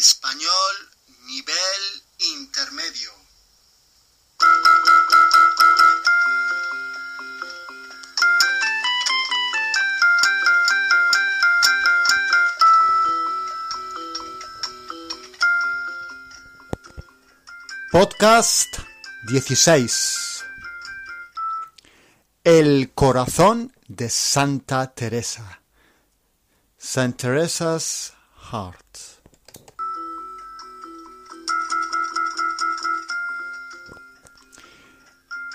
Español nivel intermedio. Podcast 16. El corazón de Santa Teresa. St. Teresa's Heart.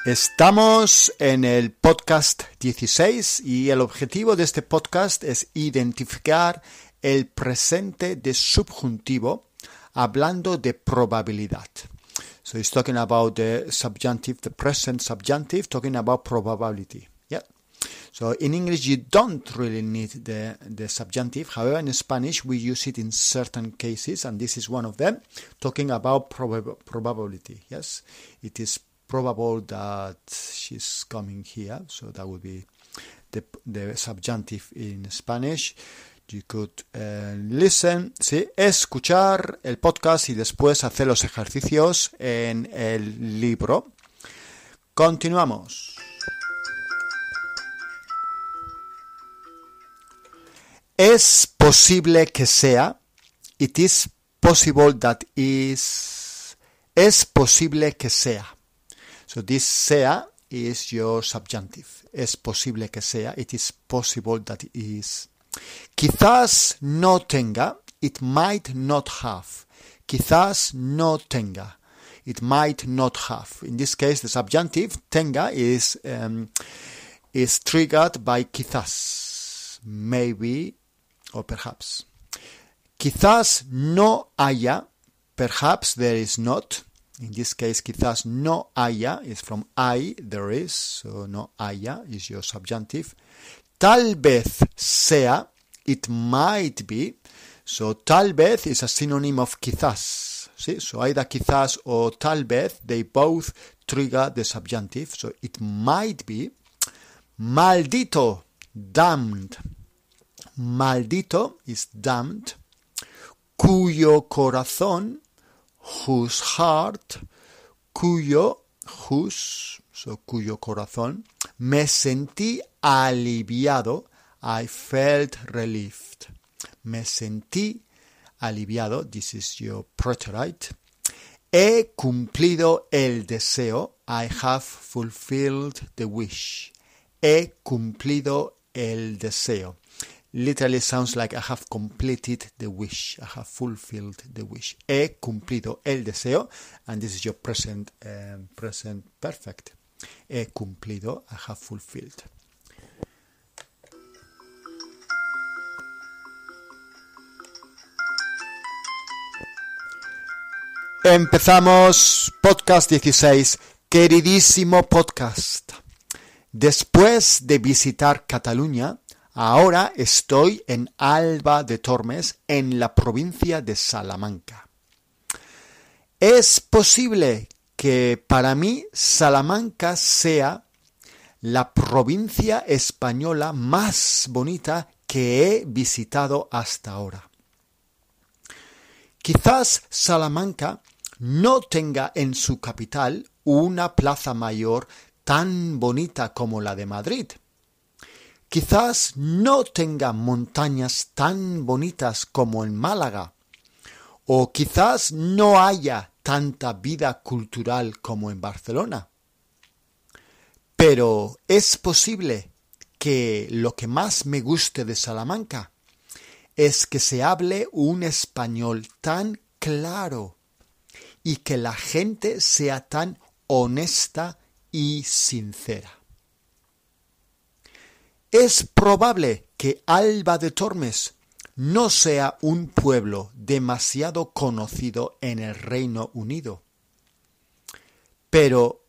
Estamos en el podcast 16 y el objetivo de este podcast es identificar el presente de subjuntivo hablando de probabilidad. So he's talking about the subjunctive, the present subjunctive, talking about probability. Yeah. So in English, you don't really need the, the subjunctive. However, in Spanish, we use it in certain cases, and this is one of them, talking about prob- probability. Yes. It is probable that she's coming here. So that would be the, subjunctive in Spanish. You could uh, listen, sí, escuchar el podcast y después hacer los ejercicios en el libro. Continuamos. Es posible que sea. It is possible that is. Es posible que sea. So this sea is your subjunctive. Es posible que sea. It is possible that it is. Quizás no tenga. It might not have. Quizás no tenga. It might not have. In this case, the subjunctive tenga is um, is triggered by quizás, maybe or perhaps. Quizás no haya. Perhaps there is not. In this case, quizás no haya is from I, there is, so no haya is your subjunctive. Tal vez sea, it might be, so tal vez is a synonym of quizás. ¿sí? So either quizás or tal vez, they both trigger the subjunctive, so it might be. Maldito, damned. Maldito is damned, cuyo corazón whose heart, cuyo, whose, so cuyo corazón, me sentí aliviado, I felt relieved. Me sentí aliviado, this is your preterite. He cumplido el deseo, I have fulfilled the wish. He cumplido el deseo literally sounds like I have completed the wish. I have fulfilled the wish. He cumplido el deseo. And this is your present, um, present perfect. He cumplido. I have fulfilled. Empezamos podcast 16. Queridísimo podcast. Después de visitar Cataluña, Ahora estoy en Alba de Tormes, en la provincia de Salamanca. Es posible que para mí Salamanca sea la provincia española más bonita que he visitado hasta ahora. Quizás Salamanca no tenga en su capital una plaza mayor tan bonita como la de Madrid, Quizás no tenga montañas tan bonitas como en Málaga, o quizás no haya tanta vida cultural como en Barcelona. Pero es posible que lo que más me guste de Salamanca es que se hable un español tan claro y que la gente sea tan honesta y sincera. Es probable que Alba de Tormes no sea un pueblo demasiado conocido en el Reino Unido. Pero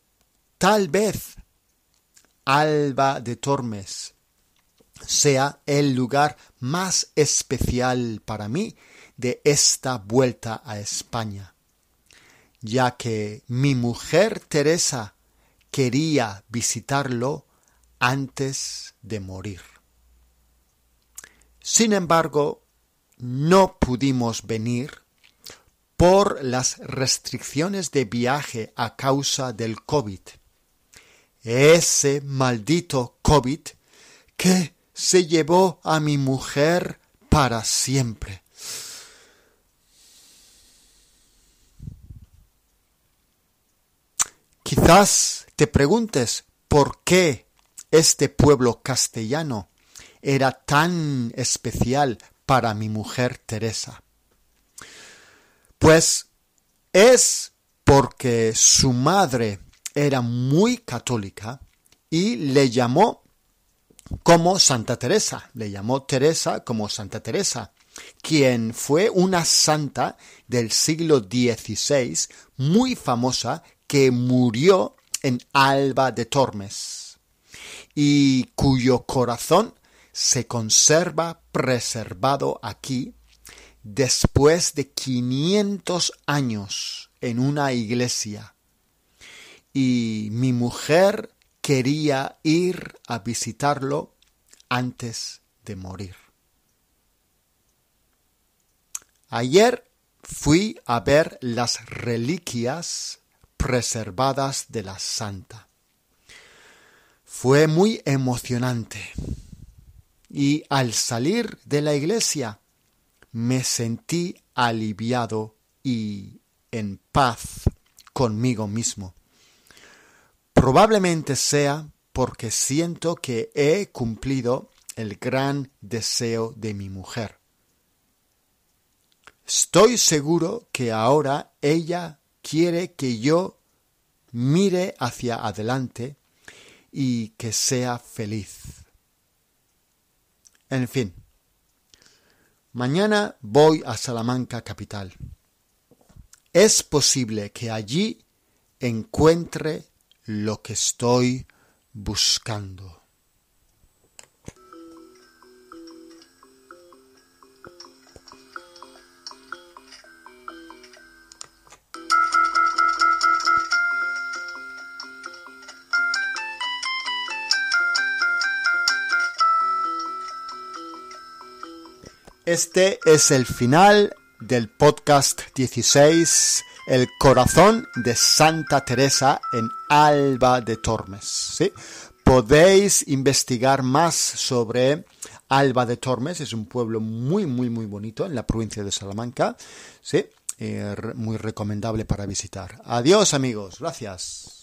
tal vez Alba de Tormes sea el lugar más especial para mí de esta vuelta a España, ya que mi mujer Teresa quería visitarlo antes de morir. Sin embargo, no pudimos venir por las restricciones de viaje a causa del COVID. Ese maldito COVID que se llevó a mi mujer para siempre. Quizás te preguntes por qué este pueblo castellano era tan especial para mi mujer Teresa. Pues es porque su madre era muy católica y le llamó como Santa Teresa, le llamó Teresa como Santa Teresa, quien fue una santa del siglo XVI muy famosa que murió en Alba de Tormes y cuyo corazón se conserva preservado aquí después de 500 años en una iglesia. Y mi mujer quería ir a visitarlo antes de morir. Ayer fui a ver las reliquias preservadas de la santa. Fue muy emocionante y al salir de la iglesia me sentí aliviado y en paz conmigo mismo. Probablemente sea porque siento que he cumplido el gran deseo de mi mujer. Estoy seguro que ahora ella quiere que yo mire hacia adelante y que sea feliz. En fin, mañana voy a Salamanca capital. Es posible que allí encuentre lo que estoy buscando. Este es el final del podcast 16, El corazón de Santa Teresa en Alba de Tormes. ¿sí? Podéis investigar más sobre Alba de Tormes, es un pueblo muy, muy, muy bonito en la provincia de Salamanca. ¿sí? Eh, muy recomendable para visitar. Adiós amigos, gracias.